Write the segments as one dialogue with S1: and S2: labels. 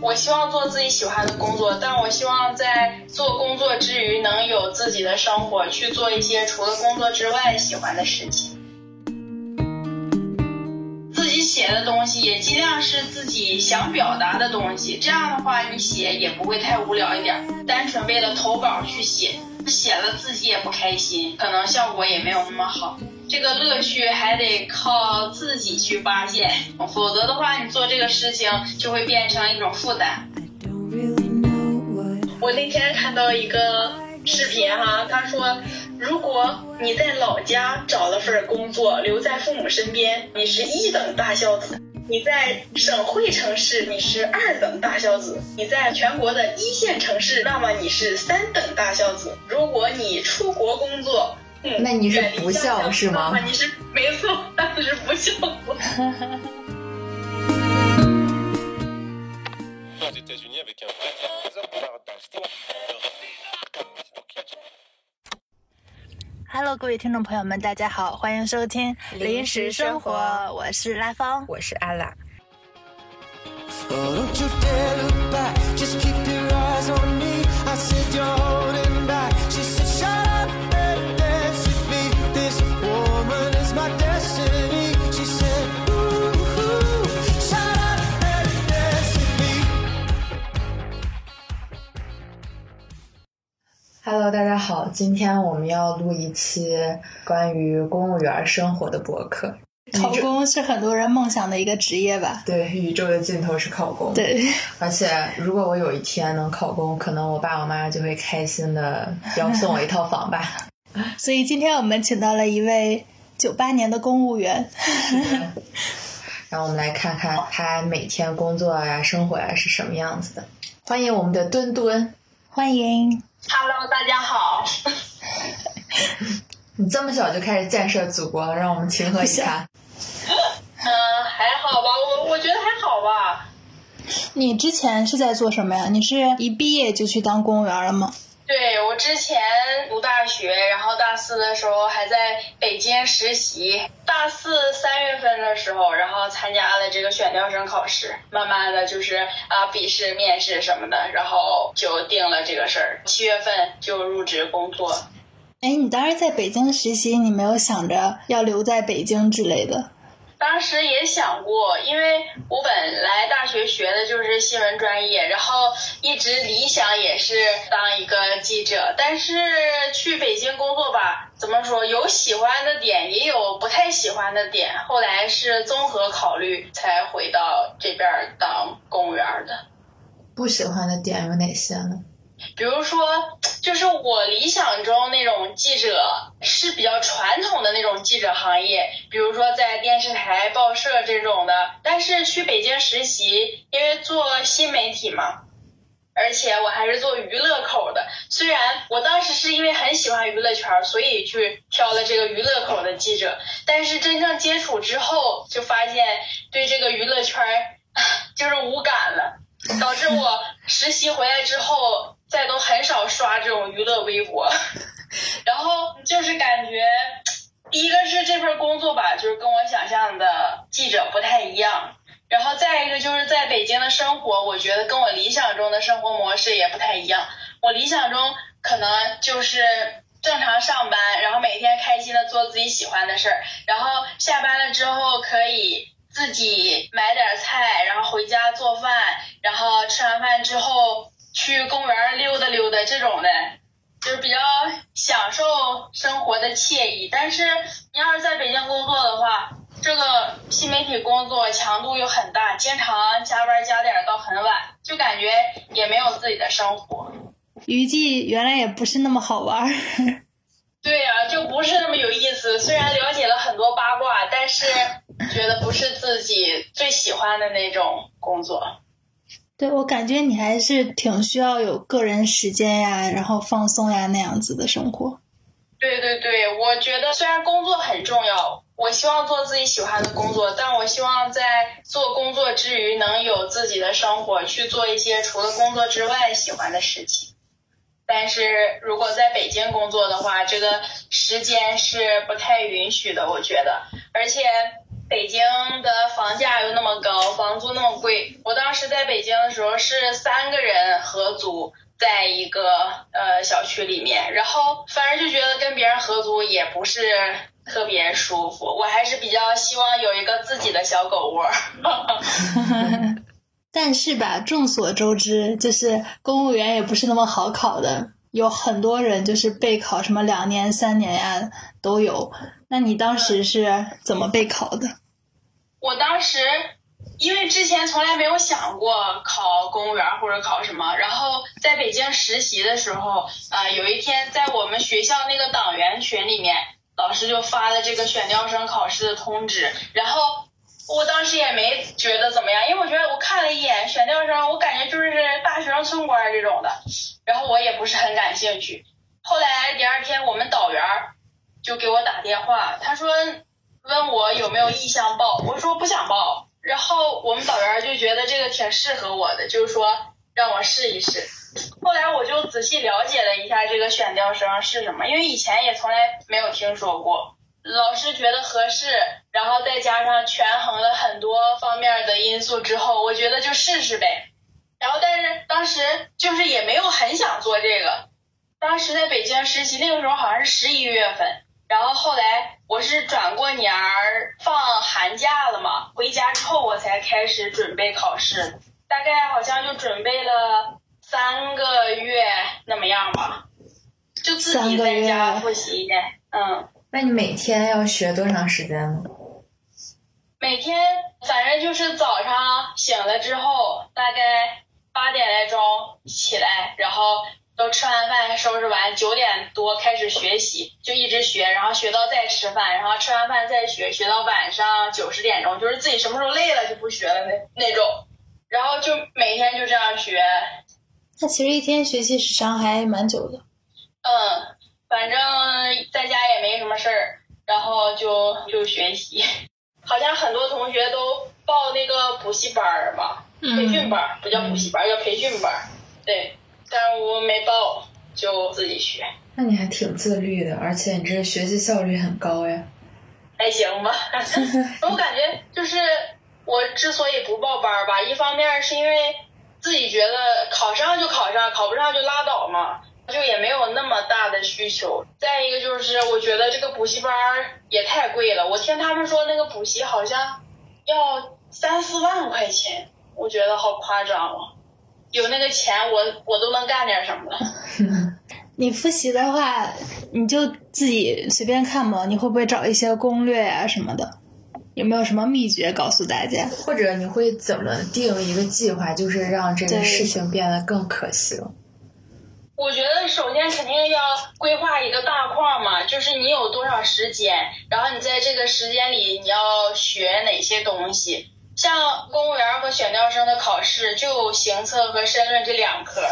S1: 我希望做自己喜欢的工作，但我希望在做工作之余能有自己的生活，去做一些除了工作之外喜欢的事情。自己写的东西也尽量是自己想表达的东西，这样的话你写也不会太无聊一点。单纯为了投稿去写，写了自己也不开心，可能效果也没有那么好。这个乐趣还得靠自己去发现，否则的话，你做这个事情就会变成一种负担。我那天看到一个视频哈，他说，如果你在老家找了份工作，留在父母身边，你是一等大孝子；你在省会城市，你是二等大孝子；你在全国的一线城市，那么你是三等大孝子。如果你出国工作，
S2: 那你是不孝是吗？
S1: 你是没错，那是不孝。
S3: Hello，各位听众朋友们，大家好，欢迎收听临时生活，我是拉芳，
S2: 我是阿拉。今天我们要录一期关于公务员生活的博客。
S3: 考公是很多人梦想的一个职业吧？
S2: 对，宇宙的尽头是考公。
S3: 对，
S2: 而且如果我有一天能考公，可能我爸我妈就会开心的要送我一套房吧。
S3: 所以今天我们请到了一位九八年的公务员，
S2: 让我们来看看他每天工作呀、生活呀是什么样子的。欢迎我们的墩墩，
S3: 欢迎。
S1: Hello，大家好。
S2: 你这么小就开始建设祖国了，让我们情何以堪？
S1: 嗯，还好吧，我我觉得还好吧。
S3: 你之前是在做什么呀？你是一毕业就去当公务员了吗？
S1: 对我之前读大学，然后大四的时候还在北京实习。大四三月份的时候，然后参加了这个选调生考试，慢慢的就是啊笔试、面试什么的，然后就定了这个事儿。七月份就入职工作。
S3: 哎，你当时在北京实习，你没有想着要留在北京之类的？
S1: 当时也想过，因为我本来大学学的就是新闻专业，然后一直理想也是当一个记者。但是去北京工作吧，怎么说，有喜欢的点，也有不太喜欢的点。后来是综合考虑，才回到这边当公务员的。
S2: 不喜欢的点有哪些呢？
S1: 比如说，就是我理想中那种记者是比较传统的那种记者行业，比如说在电视台、报社这种的。但是去北京实习，因为做新媒体嘛，而且我还是做娱乐口的。虽然我当时是因为很喜欢娱乐圈，所以去挑了这个娱乐口的记者，但是真正接触之后，就发现对这个娱乐圈 就是无感了，导致我实习回来之后。再都很少刷这种娱乐微博，然后就是感觉，第一个是这份工作吧，就是跟我想象的记者不太一样，然后再一个就是在北京的生活，我觉得跟我理想中的生活模式也不太一样。我理想中可能就是正常上班，然后每天开心的做自己喜欢的事儿，然后下班了之后可以自己买点菜，然后回家做饭，然后吃完饭之后。去公园溜达溜达这种的，就是比较享受生活的惬意。但是你要是在北京工作的话，这个新媒体工作强度又很大，经常加班加点到很晚，就感觉也没有自己的生活。
S3: 娱记原来也不是那么好玩。
S1: 对呀，就不是那么有意思。虽然了解了很多八卦，但是觉得不是自己最喜欢的那种工作。
S3: 对，我感觉你还是挺需要有个人时间呀，然后放松呀那样子的生活。
S1: 对对对，我觉得虽然工作很重要，我希望做自己喜欢的工作，但我希望在做工作之余能有自己的生活，去做一些除了工作之外喜欢的事情。但是如果在北京工作的话，这个时间是不太允许的，我觉得，而且。北京的房价又那么高，房租那么贵。我当时在北京的时候是三个人合租在一个呃小区里面，然后反正就觉得跟别人合租也不是特别舒服，我还是比较希望有一个自己的小狗窝。
S3: 但是吧，众所周知，就是公务员也不是那么好考的，有很多人就是备考什么两年、三年呀都有。那你当时是怎么备考的？
S1: 我当时因为之前从来没有想过考公务员或者考什么，然后在北京实习的时候，啊，有一天在我们学校那个党员群里面，老师就发了这个选调生考试的通知，然后我当时也没觉得怎么样，因为我觉得我看了一眼选调生，我感觉就是大学生村官这种的，然后我也不是很感兴趣。后来第二天我们导员就给我打电话，他说。问我有没有意向报，我说不想报。然后我们导员就觉得这个挺适合我的，就是说让我试一试。后来我就仔细了解了一下这个选调生是什么，因为以前也从来没有听说过。老师觉得合适，然后再加上权衡了很多方面的因素之后，我觉得就试试呗。然后但是当时就是也没有很想做这个。当时在北京实习，那个时候好像是十一月份。然后后来我是转过年儿放寒假了嘛，回家之后我才开始准备考试，大概好像就准备了三个月那么样吧，就自己在家复习。嗯，
S2: 那你每天要学多长时间呢？
S1: 每天反正就是早上醒了之后，大概八点来钟起来，然后。都吃完饭收拾完，九点多开始学习，就一直学，然后学到再吃饭，然后吃完饭再学，学到晚上九十点钟，就是自己什么时候累了就不学了那那种，然后就每天就这样学。
S3: 那其实一天学习时长还蛮久的。
S1: 嗯，反正在家也没什么事儿，然后就就学习。好像很多同学都报那个补习班儿吧，培训班儿不叫补习班，叫培训班儿，对。但是我没报，就自己学。
S2: 那你还挺自律的，而且你这学习效率很高呀。
S1: 还行吧，我感觉就是我之所以不报班儿吧，一方面是因为自己觉得考上就考上，考不上就拉倒嘛，就也没有那么大的需求。再一个就是我觉得这个补习班也太贵了，我听他们说那个补习好像要三四万块钱，我觉得好夸张哦。有那个钱，我我都能干点什么了。
S3: 你复习的话，你就自己随便看嘛。你会不会找一些攻略啊什么的？有没有什么秘诀告诉大家？
S2: 或者你会怎么定一个计划，就是让这个事情变得更可行？
S1: 我觉得首先肯定要规划一个大框嘛，就是你有多少时间，然后你在这个时间里你要学哪些东西。像公务员和选调生的考试，就行测和申论这两科。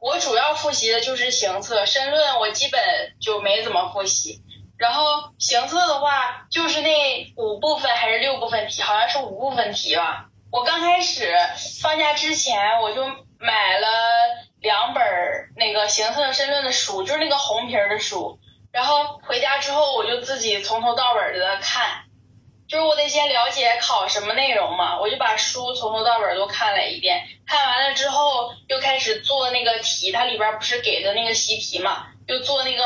S1: 我主要复习的就是行测，申论我基本就没怎么复习。然后行测的话，就是那五部分还是六部分题，好像是五部分题吧。我刚开始放假之前，我就买了两本那个行测申论的书，就是那个红皮的书。然后回家之后，我就自己从头到尾的看。就是我得先了解考什么内容嘛，我就把书从头到尾都看了一遍，看完了之后又开始做那个题，它里边不是给的那个习题嘛，就做那个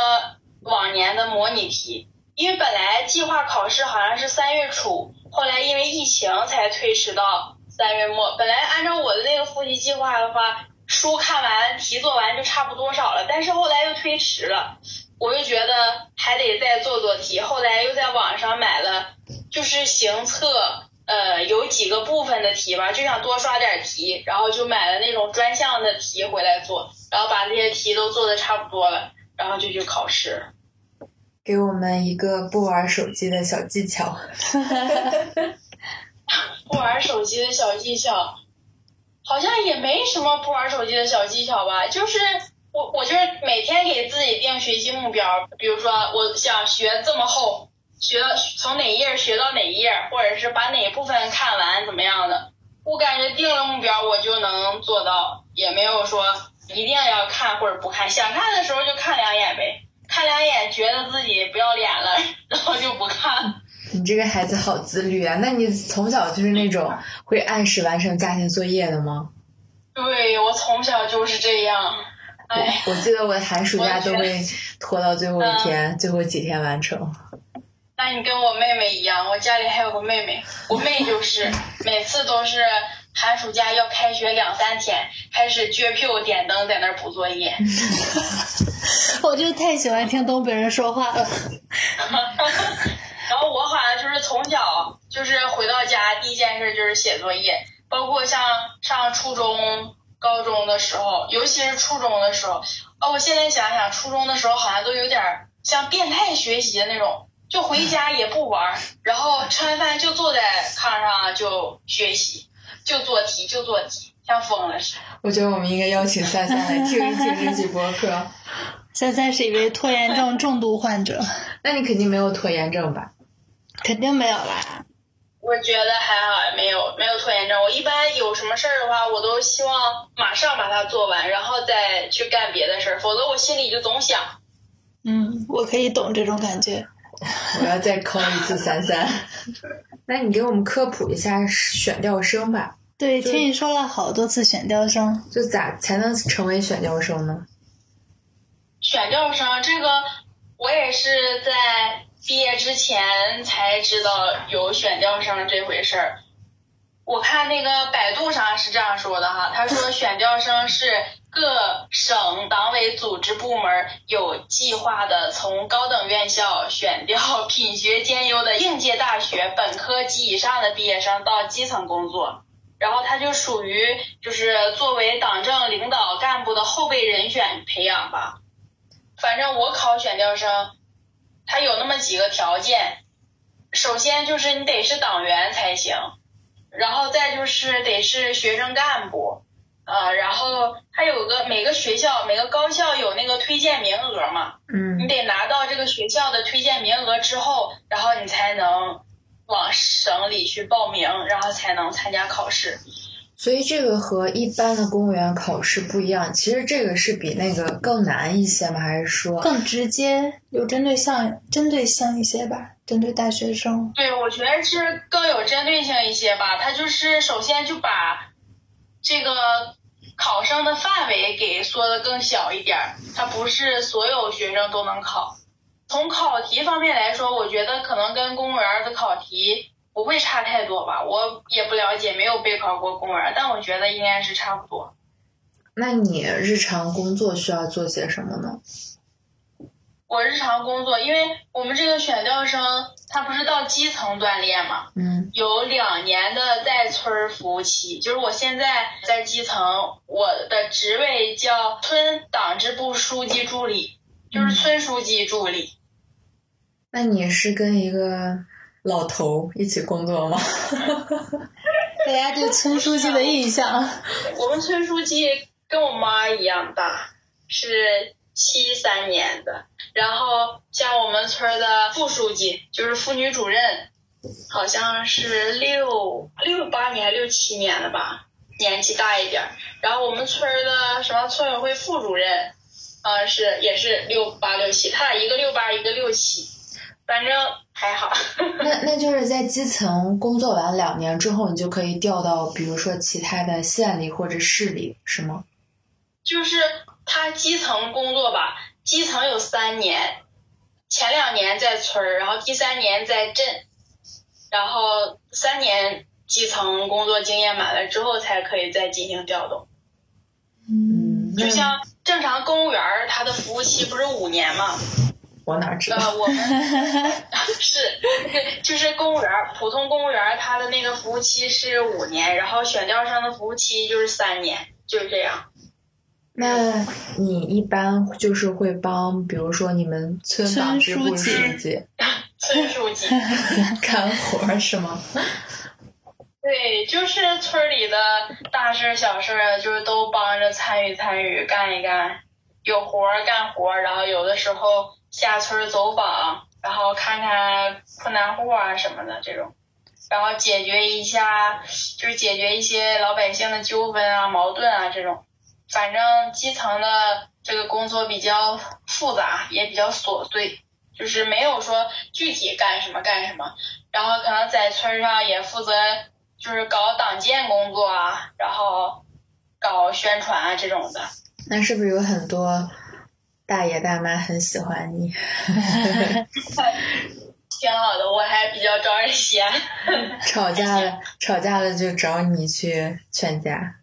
S1: 往年的模拟题。因为本来计划考试好像是三月初，后来因为疫情才推迟到三月末。本来按照我的那个复习计划的话，书看完题做完就差不多少了，但是后来又推迟了。我又觉得还得再做做题，后来又在网上买了，就是行测，呃，有几个部分的题吧，就想多刷点题，然后就买了那种专项的题回来做，然后把那些题都做的差不多了，然后就去考试。
S2: 给我们一个不玩手机的小技巧。
S1: 不玩手机的小技巧，好像也没什么不玩手机的小技巧吧，就是。我我就是每天给自己定学习目标，比如说我想学这么厚，学到从哪页学到哪页，或者是把哪部分看完怎么样的。我感觉定了目标我就能做到，也没有说一定要看或者不看，想看的时候就看两眼呗，看两眼觉得自己不要脸了，然后就不看。
S2: 你这个孩子好自律啊！那你从小就是那种会按时完成家庭作业的吗？
S1: 对我从小就是这样，哎，
S2: 我记得我的寒暑假都会拖到最后一天，最后几天完成。
S1: 那你跟我妹妹一样，我家里还有个妹妹，我妹就是每次都是寒暑假要开学两三天，开始撅屁股点灯在那儿补作业。
S3: 我就太喜欢听东北人说话了。
S1: 然后我好像就是从小就是回到家第一件事就是写作业，包括像上初中、高中的时候，尤其是初中的时候，哦，我现在想想，初中的时候好像都有点儿像变态学习的那种，就回家也不玩儿，然后吃完饭就坐在炕上就学习，就做题就做题，像疯了似的。
S2: 我觉得我们应该邀请三三来听一听这期播客。
S3: 三三是一位拖延症重度患者，
S2: 那你肯定没有拖延症吧？
S3: 肯定没有啦。
S1: 我觉得还好，没有没有拖延症。我一般有什么事儿的话，我都希望马上把它做完，然后再去干别的事儿，否则我心里就总想。
S3: 嗯，我可以懂这种感觉。
S2: 我要再 call 一次三三。那你给我们科普一下选调生吧，
S3: 对，听你说了好多次选调生，
S2: 就咋才能成为选调生呢？
S1: 选调生这个，我也是在毕业之前才知道有选调生这回事儿。我看那个百度上是这样说的哈，他说选调生是各省党委组织部门有计划的从高等院校选调品学兼优的应届大学本科及以上的毕业生到基层工作。然后他就属于就是作为党政领导干部的后备人选培养吧。反正我考选调生，它有那么几个条件，首先就是你得是党员才行，然后再就是得是学生干部，呃，然后他有个每个学校每个高校有那个推荐名额嘛，你
S2: 嗯，
S1: 得拿到这个学校的推荐名额之后，然后你才能往省里去报名，然后才能参加考试。
S2: 所以这个和一般的公务员考试不一样。其实这个是比那个更难一些吗？还是说，
S3: 更直接，有针对性针对性一些吧，针对大学生。
S1: 对，我觉得是更有针对性一些吧。它就是首先就把这个考生的范围给缩的更小一点儿，它不是所有学生都能考。从考题方面来说，我觉得可能跟公务员的考题不会差太多吧。我也不了解，没有备考过公务员，但我觉得应该是差不多。
S2: 那你日常工作需要做些什么呢？
S1: 我日常工作，因为我们这个选调生他不是到基层锻炼嘛，
S2: 嗯
S1: 有两年的在村儿服务期，就是我现在在基层，我的职位叫村党支部书记助理，就是村书记助理。
S2: 那你是跟一个老头一起工作吗？
S3: 大家对村书记的印象，
S1: 我们村书记跟我妈一样大，是七三年的。然后像我们村的副书记，就是妇女主任，好像是六六八年、六七年的吧，年纪大一点。然后我们村的什么村委会副主任，呃，是也是六八六七，他俩一个六八，一个六七，反正还好。
S2: 那那就是在基层工作完两年之后，你就可以调到比如说其他的县里或者市里，是吗？
S1: 就是他基层工作吧，基层有三年，前两年在村儿，然后第三年在镇，然后三年基层工作经验满了之后，才可以再进行调动。
S2: 嗯，
S1: 就像正常公务员儿，他的服务期不是五年嘛？
S2: 我哪知道？
S1: 呃，我们是，就是公务员，普通公务员他的那个服务期是五年，然后选调生的服务期就是三年，就是这样。
S2: 那你一般就是会帮，比如说你们村党支部
S3: 村书记
S1: 村书记。
S2: 干活是吗？
S1: 对，就是村里的大事小事，就是都帮着参与参与，干一干，有活儿干活儿，然后有的时候下村走访，然后看看困难户啊什么的这种，然后解决一下，就是解决一些老百姓的纠纷啊、矛盾啊这种。反正基层的这个工作比较复杂，也比较琐碎，就是没有说具体干什么干什么。然后可能在村上也负责就是搞党建工作啊，然后搞宣传啊这种的。
S2: 那是不是有很多大爷大妈很喜欢你？
S1: 挺好的，我还比较招人稀罕。
S2: 吵架了，吵架了就找你去劝架。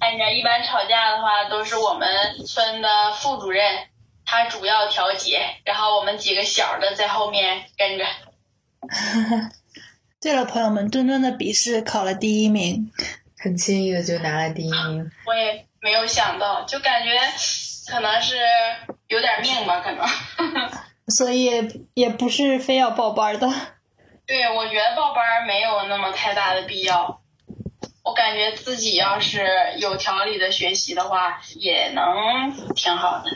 S1: 哎呀，一般吵架的话都是我们村的副主任，他主要调解，然后我们几个小的在后面跟着。
S3: 对了，朋友们，墩墩的笔试考了第一名，
S2: 很轻易的就拿了第一名。
S1: 我也没有想到，就感觉可能是有点命吧，可能。
S3: 所以也不是非要报班的。
S1: 对，我觉得报班没有那么太大的必要。我感觉自己要是有条理的学习的话，也能挺好的。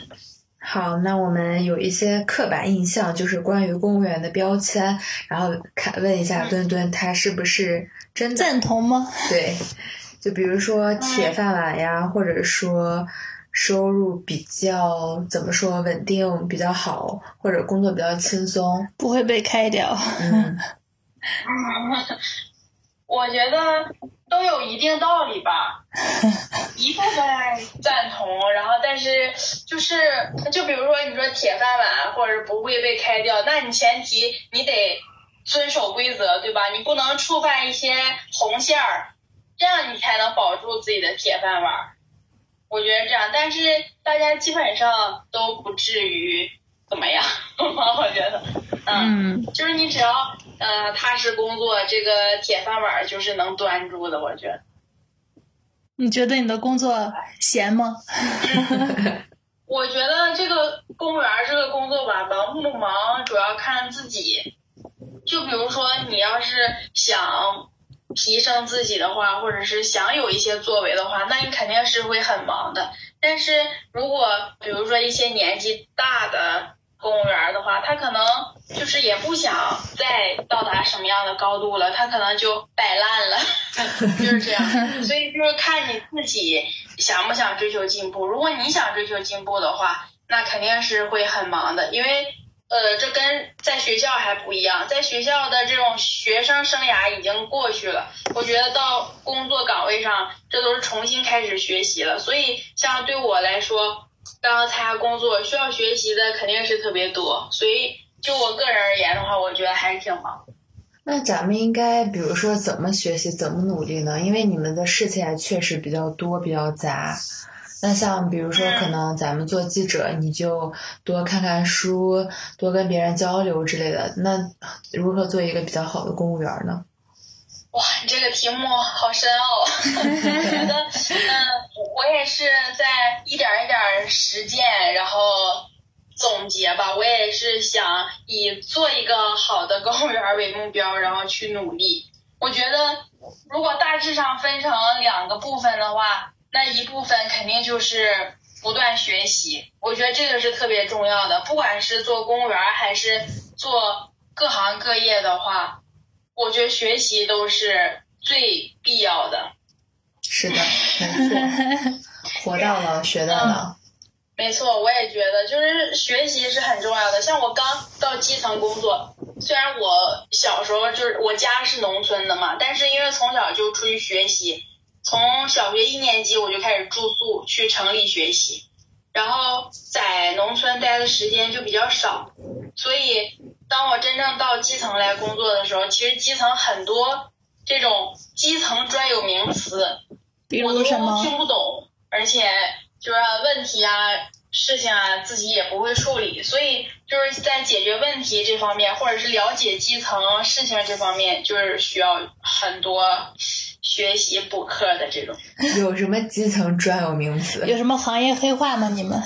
S2: 好，那我们有一些刻板印象，就是关于公务员的标签，然后看问一下墩墩，他是不是真的
S3: 赞同吗？
S2: 对，就比如说铁饭碗呀，或者说收入比较怎么说稳定比较好，或者工作比较轻松，
S3: 不会被开掉。
S2: 嗯，
S1: 我觉得都有一定道理吧，一部分赞同，然后但是就是就比如说你说铁饭碗或者不会被开掉，那你前提你得遵守规则，对吧？你不能触犯一些红线儿，这样你才能保住自己的铁饭碗。我觉得这样，但是大家基本上都不至于怎么样，我觉得，嗯，就是你只要呃踏实工作，这个铁饭碗就是能端住的，我觉得。
S3: 你觉得你的工作闲吗？
S1: 我觉得这个公务员这个工作吧，忙不忙主要看自己。就比如说，你要是想提升自己的话，或者是想有一些作为的话，那你肯定是会很忙的。但是如果比如说一些年纪大的公务员的话，他可能就是也不想再到达什么样的高度了，他可能就摆烂了，就是这样。所以就是看你自己想不想追求进步。如果你想追求进步的话，那肯定是会很忙的，因为。呃，这跟在学校还不一样，在学校的这种学生生涯已经过去了，我觉得到工作岗位上，这都是重新开始学习了。所以，像对我来说，刚刚参加工作需要学习的肯定是特别多。所以，就我个人而言的话，我觉得还是挺忙。
S2: 那咱们应该，比如说怎么学习，怎么努力呢？因为你们的事情还确实比较多，比较杂。那像比如说，可能咱们做记者，你就多看看书，多跟别人交流之类的。那如何做一个比较好的公务员呢？
S1: 哇，你这个题目好深奥。我觉得，嗯，我也是在一点一点实践，然后总结吧。我也是想以做一个好的公务员为目标，然后去努力。我觉得，如果大致上分成两个部分的话。那一部分肯定就是不断学习，我觉得这个是特别重要的。不管是做公务员还是做各行各业的话，我觉得学习都是最必要的。
S2: 是的，没错，活到老学到老。
S1: 没错，我也觉得，就是学习是很重要的。像我刚到基层工作，虽然我小时候就是我家是农村的嘛，但是因为从小就出去学习。从小学一年级我就开始住宿去城里学习，然后在农村待的时间就比较少，所以当我真正到基层来工作的时候，其实基层很多这种基层专有名词，我都听不懂，而且就是问题啊、事情啊自己也不会处理，所以就是在解决问题这方面，或者是了解基层事情这方面，就是需要很多。学习补课的这种
S2: 有什么基层专有名词？
S3: 有什么行业黑话吗？你们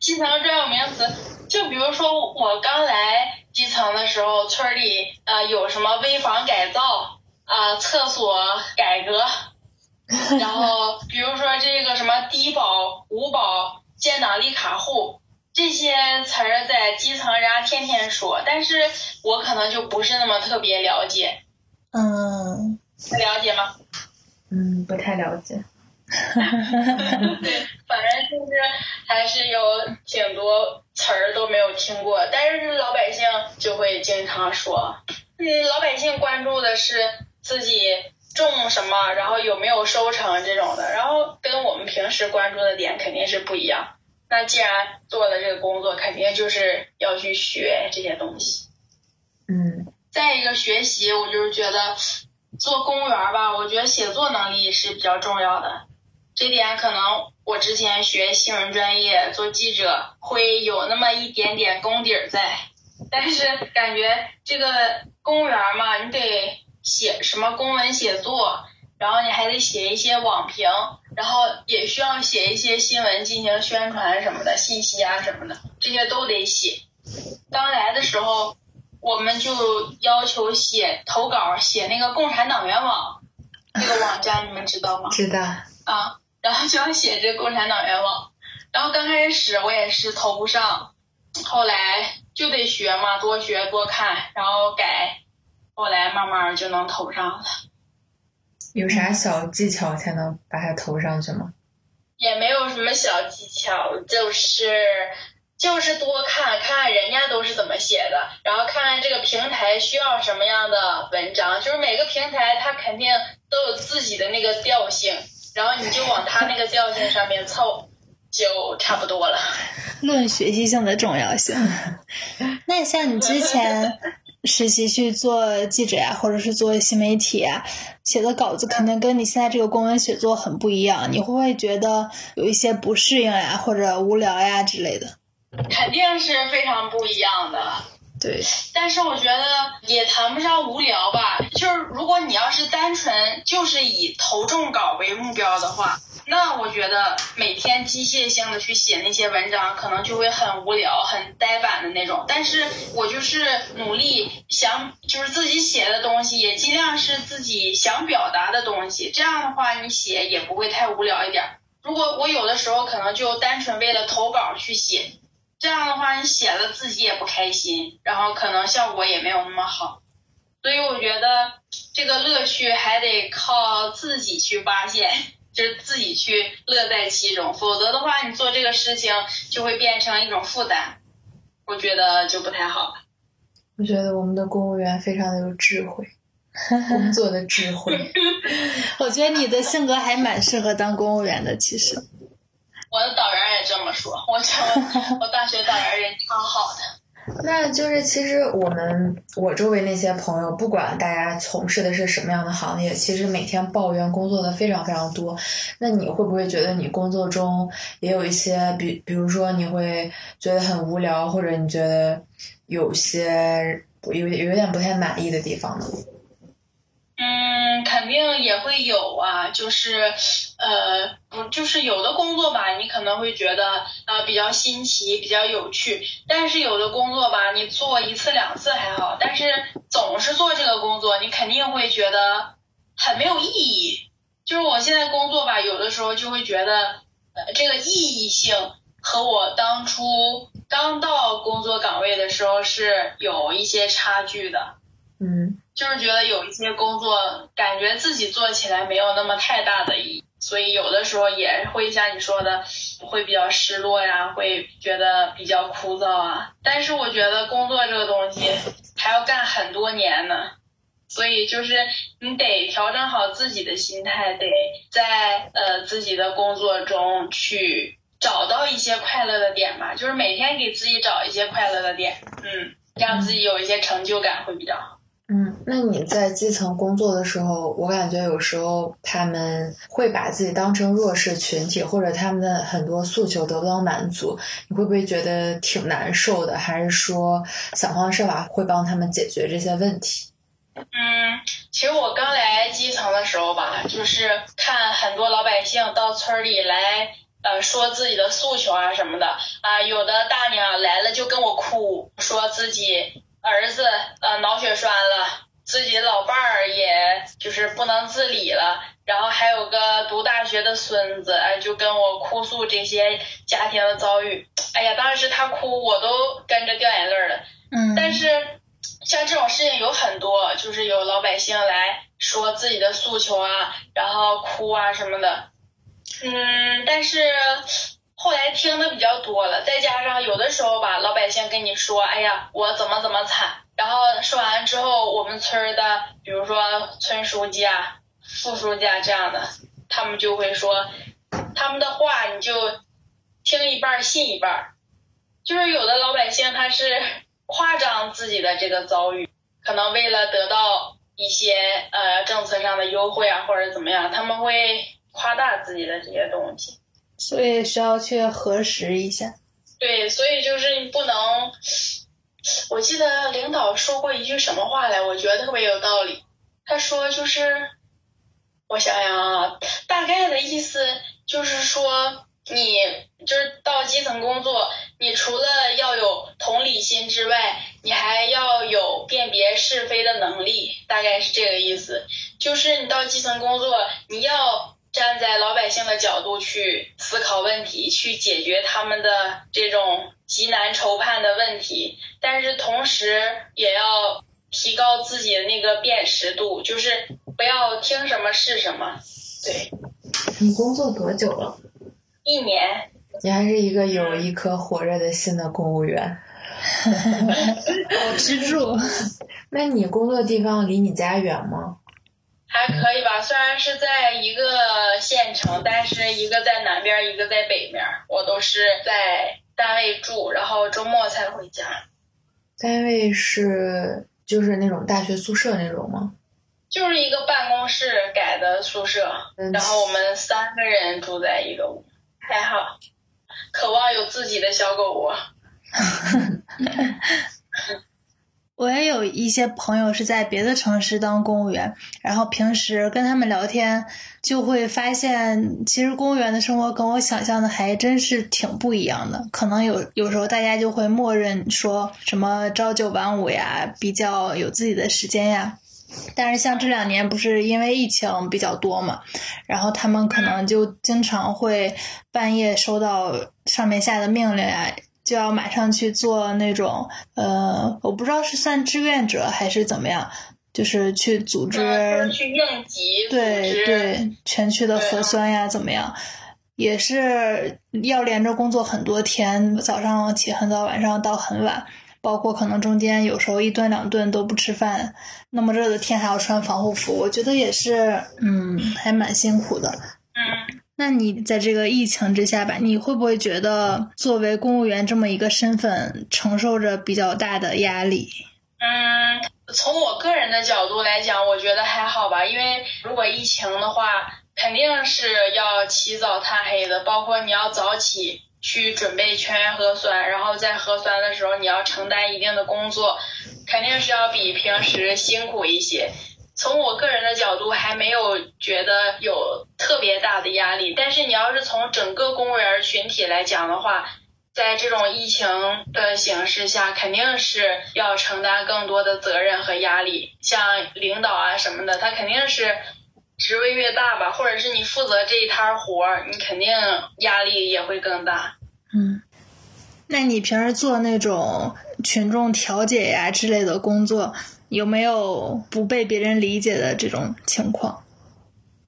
S1: 基层专有名词，就比如说我刚来基层的时候，村里呃有什么危房改造啊、厕所改革，然后比如说这个什么低保、五保、建档立卡户这些词儿，在基层人家天天说，但是我可能就不是那么特别了解。
S3: 嗯。
S1: 了解吗？
S2: 嗯，不太了解。
S1: 对，反正就是还是有挺多词儿都没有听过，但是老百姓就会经常说。嗯，老百姓关注的是自己种什么，然后有没有收成这种的，然后跟我们平时关注的点肯定是不一样。那既然做了这个工作，肯定就是要去学这些东西。
S2: 嗯
S1: 再一个学习，我就是觉得做公务员吧，我觉得写作能力是比较重要的。这点可能我之前学新闻专业做记者会有那么一点点功底儿在，但是感觉这个公务员嘛，你得写什么公文写作，然后你还得写一些网评，然后也需要写一些新闻进行宣传什么的信息啊什么的，这些都得写。刚来的时候，我们就要求写投稿，写那个共产党员网这个网站，你们知道吗？
S2: 知道。
S1: 啊，然后就要写这个共产党员网，然后刚开始我也是投不上，后来就得学嘛，多学多看，然后改，后来慢慢就能投上了。
S2: 有啥小技巧才能把它投上去吗？
S1: 也没有什么小技巧，就是就是多看看人家都是怎么写的，然后看看这个平台需要什么样的文章，就是每个平台它肯定都有自己的那个调性，然后你就往它那个调性上面凑，就差不多了。
S3: 论学习性的重要性。那像你之前实习去做记者呀，或者是做新媒体啊，写的稿子肯定跟你现在这个公文写作很不一样，你会不会觉得有一些不适应呀，或者无聊呀之类的？
S1: 肯定是非常不一样的。
S3: 对，
S1: 但是我觉得也谈不上无聊吧，就是如果你要是单纯就是以投中稿为目标的话，那我觉得每天机械性的去写那些文章，可能就会很无聊、很呆板的那种。但是我就是努力想，就是自己写的东西也尽量是自己想表达的东西，这样的话你写也不会太无聊一点。如果我有的时候可能就单纯为了投稿去写。这样的话，你写了自己也不开心，然后可能效果也没有那么好，所以我觉得这个乐趣还得靠自己去发现，就是自己去乐在其中，否则的话，你做这个事情就会变成一种负担，我觉得就不太好了。
S2: 我觉得我们的公务员非常的有智慧，工作的智慧。
S3: 我觉得你的性格还蛮适合当公务员的，其实。
S1: 我的导员也这么说，我觉得我大学导员人超好的。
S2: 那就是其实我们我周围那些朋友，不管大家从事的是什么样的行业，其实每天抱怨工作的非常非常多。那你会不会觉得你工作中也有一些，比比如说你会觉得很无聊，或者你觉得有些有有点不太满意的地方呢？
S1: 嗯，肯定也会有啊，就是呃，不，就是有的工作吧，你可能会觉得呃比较新奇，比较有趣，但是有的工作吧，你做一次两次还好，但是总是做这个工作，你肯定会觉得很没有意义。就是我现在工作吧，有的时候就会觉得呃这个意义性和我当初刚到工作岗位的时候是有一些差距的。
S2: 嗯。
S1: 就是觉得有一些工作，感觉自己做起来没有那么太大的意义，所以有的时候也会像你说的，会比较失落呀，会觉得比较枯燥啊。但是我觉得工作这个东西还要干很多年呢，所以就是你得调整好自己的心态，得在呃自己的工作中去找到一些快乐的点吧，就是每天给自己找一些快乐的点，嗯，让自己有一些成就感会比较好。
S2: 嗯，那你在基层工作的时候，我感觉有时候他们会把自己当成弱势群体，或者他们的很多诉求得不到满足，你会不会觉得挺难受的？还是说想方设法会帮他们解决这些问题？
S1: 嗯，其实我刚来基层的时候吧，就是看很多老百姓到村里来，呃，说自己的诉求啊什么的啊，有的大娘来了就跟我哭，说自己。儿子呃脑血栓了，自己老伴儿也就是不能自理了，然后还有个读大学的孙子，哎就跟我哭诉这些家庭的遭遇。哎呀，当时他哭我都跟着掉眼泪了。
S3: 嗯。
S1: 但是像这种事情有很多，就是有老百姓来说自己的诉求啊，然后哭啊什么的。嗯，但是。后来听的比较多了，再加上有的时候吧，老百姓跟你说，哎呀，我怎么怎么惨，然后说完之后，我们村的，比如说村书记啊，副书记啊这样的，他们就会说他们的话你就听一半信一半。就是有的老百姓他是夸张自己的这个遭遇，可能为了得到一些呃政策上的优惠啊或者怎么样，他们会夸大自己的这些东西。
S3: 所以需要去核实一下。
S1: 对，所以就是你不能。我记得领导说过一句什么话来，我觉得特别有道理。他说就是，我想想啊，大概的意思就是说，你就是到基层工作，你除了要有同理心之外，你还要有辨别是非的能力，大概是这个意思。就是你到基层工作，你要。站在老百姓的角度去思考问题，去解决他们的这种急难愁盼的问题，但是同时也要提高自己的那个辨识度，就是不要听什么是什么。对，
S2: 你工作多久了？
S1: 一年。
S2: 你还是一个有一颗火热的心的公务员。
S3: 保持住。
S2: 那你工作地方离你家远吗？
S1: 还可以吧，虽然是在一个县城，但是一个在南边，一个在北面，我都是在单位住，然后周末才回家。
S2: 单位是就是那种大学宿舍那种吗？
S1: 就是一个办公室改的宿舍，然后我们三个人住在一个屋，还好，渴望有自己的小狗窝。
S3: 我也有一些朋友是在别的城市当公务员，然后平时跟他们聊天，就会发现，其实公务员的生活跟我想象的还真是挺不一样的。可能有有时候大家就会默认说什么朝九晚五呀，比较有自己的时间呀。但是像这两年不是因为疫情比较多嘛，然后他们可能就经常会半夜收到上面下的命令呀。就要马上去做那种，呃，我不知道是算志愿者还是怎么样，就是去组织，
S1: 去应急，
S3: 对对，全区的核酸呀，怎么样，也是要连着工作很多天，早上起很早，晚上到很晚，包括可能中间有时候一顿两顿都不吃饭，那么热的天还要穿防护服，我觉得也是，嗯，还蛮辛苦的。那你在这个疫情之下吧，你会不会觉得作为公务员这么一个身份，承受着比较大的压力？
S1: 嗯，从我个人的角度来讲，我觉得还好吧，因为如果疫情的话，肯定是要起早贪黑的，包括你要早起去准备全员核酸，然后在核酸的时候你要承担一定的工作，肯定是要比平时辛苦一些。从我个人的角度，还没有觉得有特别大的压力。但是你要是从整个公务员群体来讲的话，在这种疫情的形势下，肯定是要承担更多的责任和压力。像领导啊什么的，他肯定是职位越大吧，或者是你负责这一摊活儿，你肯定压力也会更大。
S3: 嗯，那你平时做那种群众调解呀之类的工作？有没有不被别人理解的这种情况？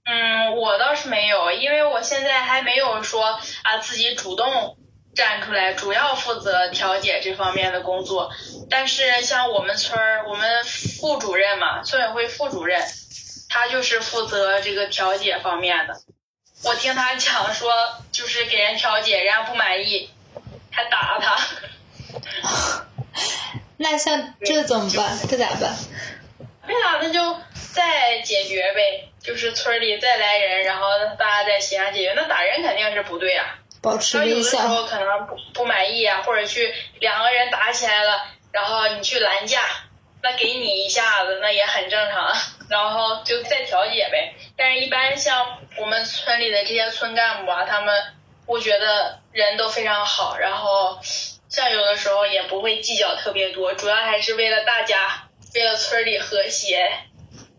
S1: 嗯，我倒是没有，因为我现在还没有说啊自己主动站出来，主要负责调解这方面的工作。但是像我们村儿，我们副主任嘛，村委会副主任，他就是负责这个调解方面的。我听他讲说，就是给人调解，人家不满意，还打他。
S3: 那像这怎么办？这咋办？
S1: 没啥，那就再解决呗。就是村里再来人，然后大家再协商解决。那打人肯定是不对啊。
S3: 保持微笑。有的
S1: 时候可能不不满意啊，或者去两个人打起来了，然后你去拦架，那给你一下子，那也很正常。然后就再调解呗。但是，一般像我们村里的这些村干部啊，他们我觉得人都非常好，然后。像有的时候也不会计较特别多，主要还是为了大家，为了村里和谐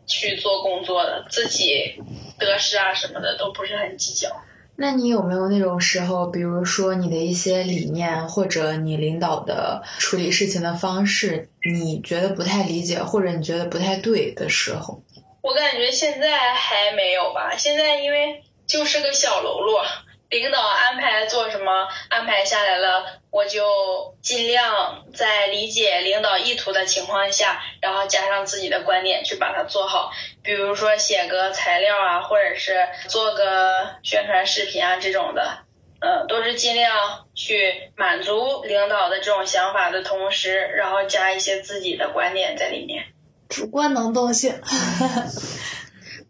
S1: 去做工作的，自己得失啊什么的都不是很计较。
S2: 那你有没有那种时候，比如说你的一些理念或者你领导的处理事情的方式，你觉得不太理解或者你觉得不太对的时候？
S1: 我感觉现在还没有吧，现在因为就是个小喽啰。领导安排做什么，安排下来了，我就尽量在理解领导意图的情况下，然后加上自己的观点去把它做好。比如说写个材料啊，或者是做个宣传视频啊这种的，呃，都是尽量去满足领导的这种想法的同时，然后加一些自己的观点在里面。
S3: 主观能动性。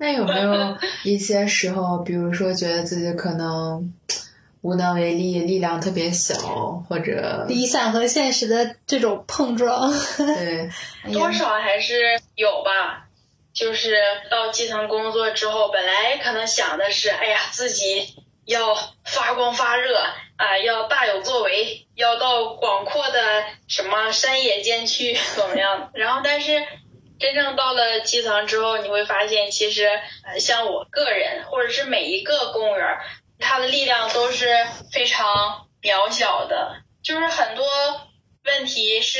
S2: 那有没有一些时候，比如说觉得自己可能无能为力，力量特别小，或者
S3: 理想和现实的这种碰撞？
S2: 对，
S1: 多少还是有吧。就是到基层工作之后，本来可能想的是，哎呀，自己要发光发热啊，要大有作为，要到广阔的什么山野间去怎么样？然后，但是真正到了基层之后，你会发现，其实像我个人，或者是每一个公务员，他的力量都是非常渺小的，就是很多。问题是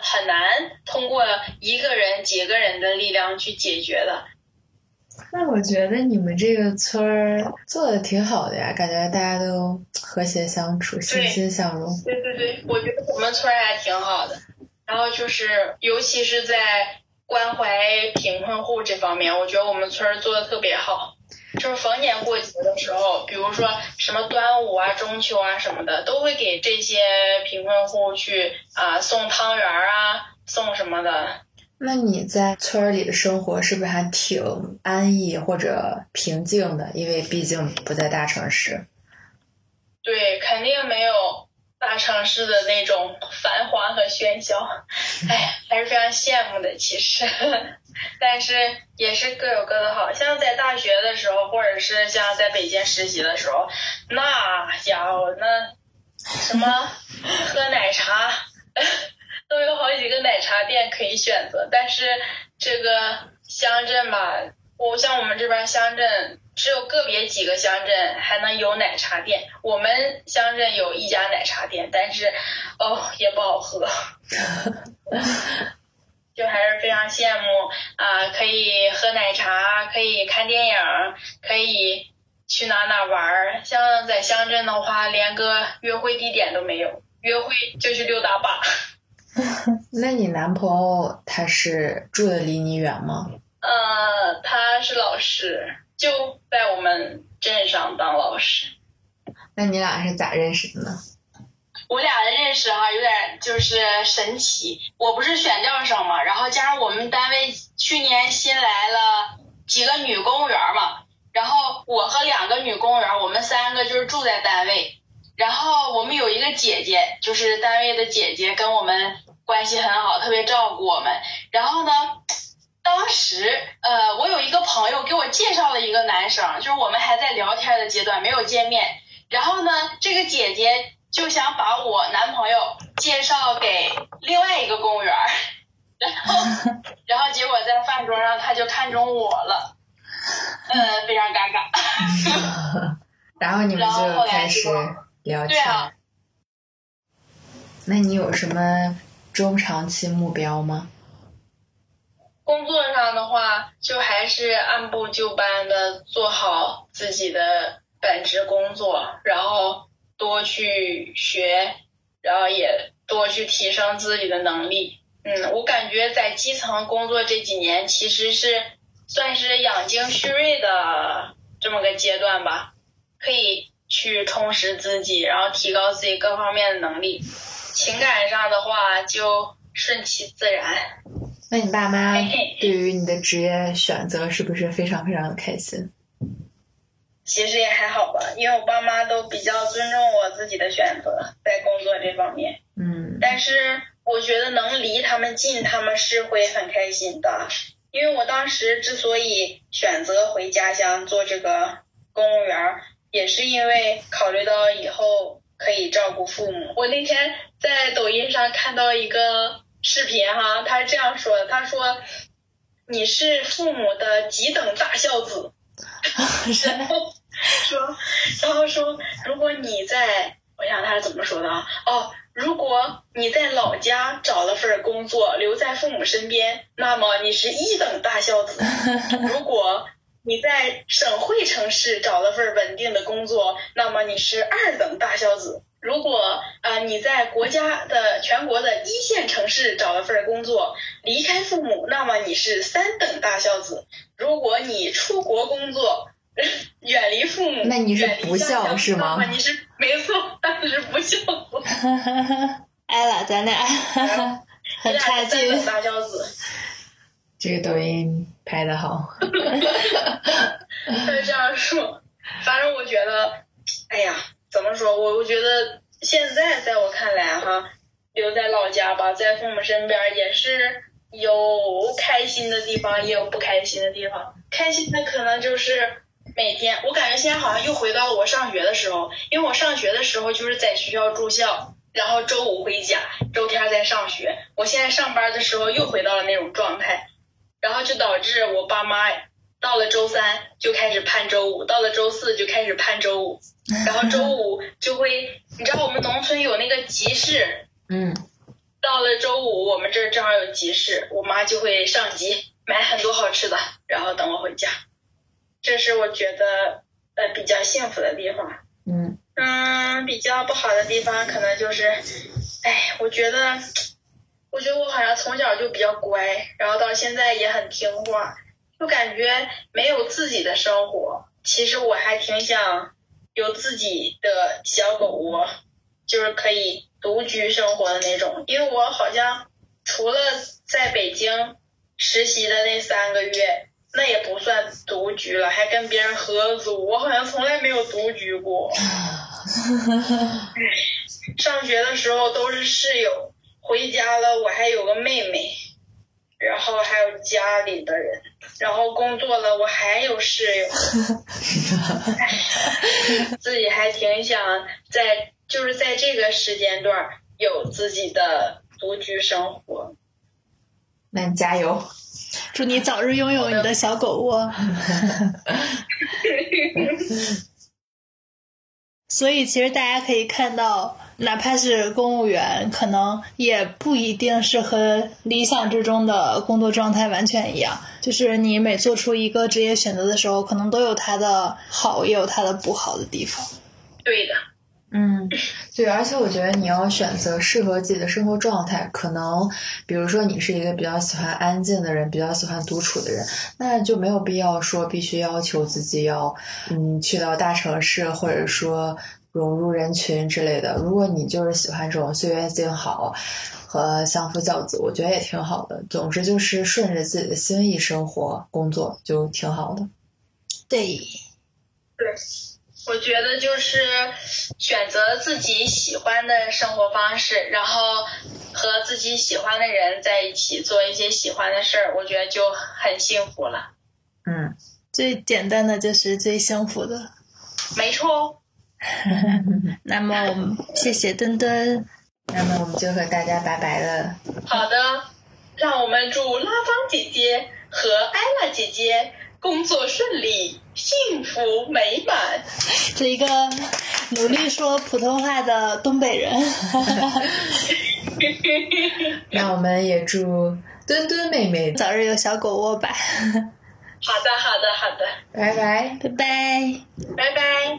S1: 很难通过一个人、几个人的力量去解决的。
S2: 那我觉得你们这个村儿做的挺好的呀，感觉大家都和谐相处、欣欣向荣。
S1: 对对对，我觉得我们村儿还挺好的。然后就是，尤其是在关怀贫困户这方面，我觉得我们村儿做的特别好。就是逢年过节的时候，比如说什么端午啊、中秋啊什么的，都会给这些贫困户去啊送汤圆啊，送什么的。
S2: 那你在村里的生活是不是还挺安逸或者平静的？因为毕竟不在大城市。
S1: 对，肯定没有。大城市的那种繁华和喧嚣，哎，还是非常羡慕的。其实，但是也是各有各的好。像在大学的时候，或者是像在北京实习的时候，那家伙那什么 喝奶茶都有好几个奶茶店可以选择。但是这个乡镇吧，我像我们这边乡镇。只有个别几个乡镇还能有奶茶店，我们乡镇有一家奶茶店，但是哦也不好喝，就还是非常羡慕啊，可以喝奶茶，可以看电影，可以去哪哪玩儿。像在乡镇的话，连个约会地点都没有，约会就去溜达吧。
S2: 那你男朋友他是住的离你远吗？
S1: 呃，他是老师。就在我们镇上当老师，
S2: 那你俩是咋认识的呢？
S1: 我俩的认识哈有点就是神奇，我不是选调生嘛，然后加上我们单位去年新来了几个女公务员嘛，然后我和两个女公务员，我们三个就是住在单位，然后我们有一个姐姐，就是单位的姐姐，跟我们关系很好，特别照顾我们，然后呢。当时，呃，我有一个朋友给我介绍了一个男生，就是我们还在聊天的阶段，没有见面。然后呢，这个姐姐就想把我男朋友介绍给另外一个公务员，然后，然后结果在饭桌上他就看中我了，嗯，非常尴
S2: 尬。然后你们就开始聊天。那你有什么中长期目标吗？
S1: 的话，就还是按部就班的做好自己的本职工作，然后多去学，然后也多去提升自己的能力。嗯，我感觉在基层工作这几年，其实是算是养精蓄锐的这么个阶段吧，可以去充实自己，然后提高自己各方面的能力。情感上的话，就顺其自然。
S2: 那你爸妈对于你的职业选择是不是非常非常的开心？
S1: 其实也还好吧，因为我爸妈都比较尊重我自己的选择，在工作这方面。
S2: 嗯。
S1: 但是我觉得能离他们近，他们是会很开心的。因为我当时之所以选择回家乡做这个公务员，也是因为考虑到以后可以照顾父母。我那天在抖音上看到一个。视频哈，他是这样说的，他说你是父母的几等大孝子，然后说，然后说如果你在，我想他是怎么说的啊？哦，如果你在老家找了份工作，留在父母身边，那么你是一等大孝子；如果你在省会城市找了份稳定的工作，那么你是二等大孝子；如果呃你在国家的全国的一线城市找了份工作，离开父母，那么你是三等大孝子；如果你出国工作，远离父母，
S2: 那你是不孝是吗
S1: 你是没错，那是不孝子。
S3: 挨了，咱俩 很差
S1: 三等
S3: 劲。
S1: 大孝子。
S2: 这个抖音拍的好，
S1: 他就这样说。反正我觉得，哎呀，怎么说？我我觉得现在在我看来哈，留在老家吧，在父母身边也是有开心的地方，也有不开心的地方。开心的可能就是每天，我感觉现在好像又回到了我上学的时候，因为我上学的时候就是在学校住校。然后周五回家，周天在上学。我现在上班的时候又回到了那种状态，然后就导致我爸妈到了周三就开始盼周五，到了周四就开始盼周五，然后周 五就会，你知道我们农村有那个集市，
S2: 嗯，
S1: 到了周五我们这儿正好有集市，我妈就会上集买很多好吃的，然后等我回家，这是我觉得呃比较幸福的地方。
S2: 嗯，
S1: 嗯，比较不好的地方可能就是，哎，我觉得，我觉得我好像从小就比较乖，然后到现在也很听话，就感觉没有自己的生活。其实我还挺想有自己的小狗窝，就是可以独居生活的那种。因为我好像除了在北京实习的那三个月，那也不算独居了，还跟别人合租。我好像从来没有独居过。上学的时候都是室友，回家了我还有个妹妹，然后还有家里的人，然后工作了我还有室友，自己还挺想在就是在这个时间段有自己的独居生活。
S2: 那你加油。
S3: 祝你早日拥有你的小狗窝。所以，其实大家可以看到，哪怕是公务员，可能也不一定是和理想之中的工作状态完全一样。就是你每做出一个职业选择的时候，可能都有它的好，也有它的不好的地方。
S1: 对的，
S2: 嗯，对，而且我觉得你要选择适合自己的生活状态，可能比如说你是一个比较喜欢安静的人，比较喜欢独处的人，那就没有必要说必须要求自己要嗯去到大城市，或者说融入人群之类的。如果你就是喜欢这种岁月静好和相夫教子，我觉得也挺好的。总之就是顺着自己的心意生活工作就挺好的。
S3: 对，
S1: 对，我觉得就是选择自己喜欢的生活方式，然后和自己喜欢的人在一起做一些喜欢的事儿，我觉得就很幸福了。
S2: 嗯，
S3: 最简单的就是最幸福的。
S1: 没错哦，
S3: 那么，我们谢谢墩墩。
S2: 那么我们就和大家拜拜了。
S1: 好的，让我们祝拉芳姐姐和艾拉姐姐工作顺利，幸福美满。
S3: 这一个努力说普通话的东北人。
S2: 那我们也祝墩墩妹妹
S3: 早日有小狗窝吧，
S1: 好的，好的，好的，
S2: 拜拜。
S3: 拜拜。
S1: 拜拜。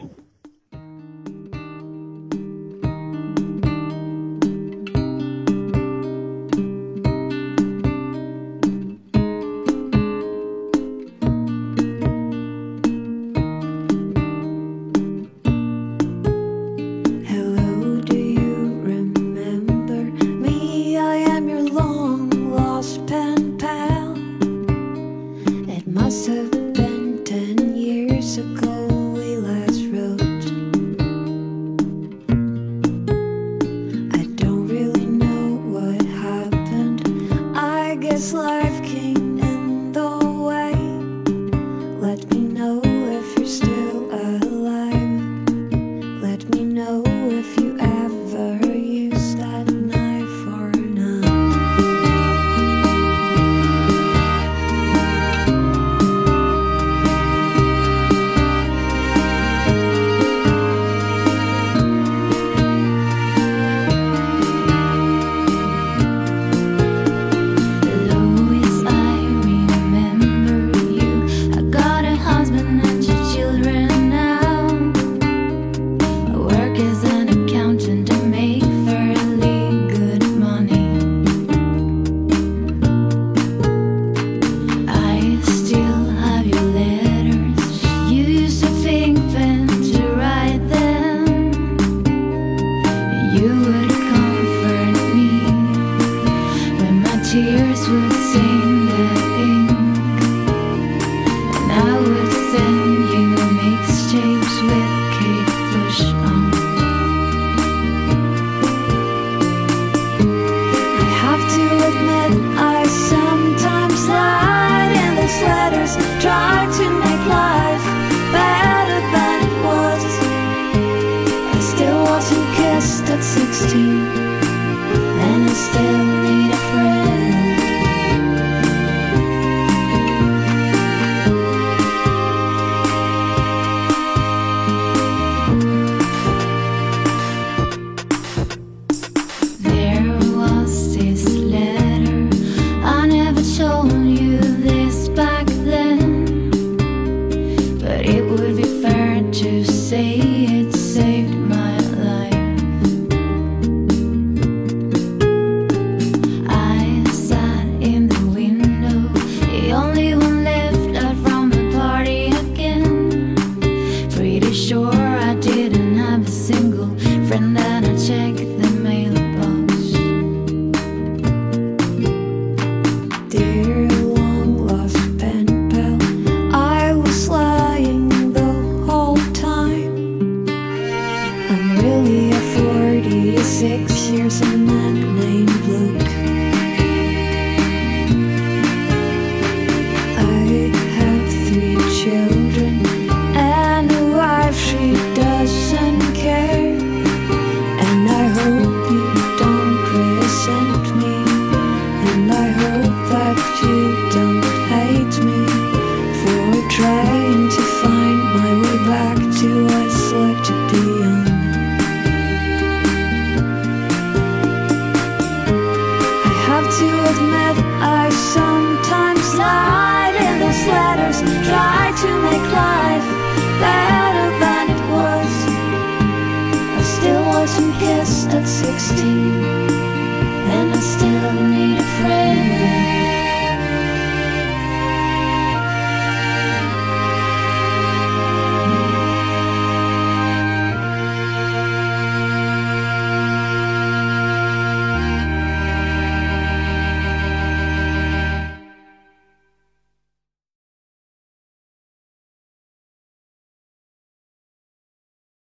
S4: sing.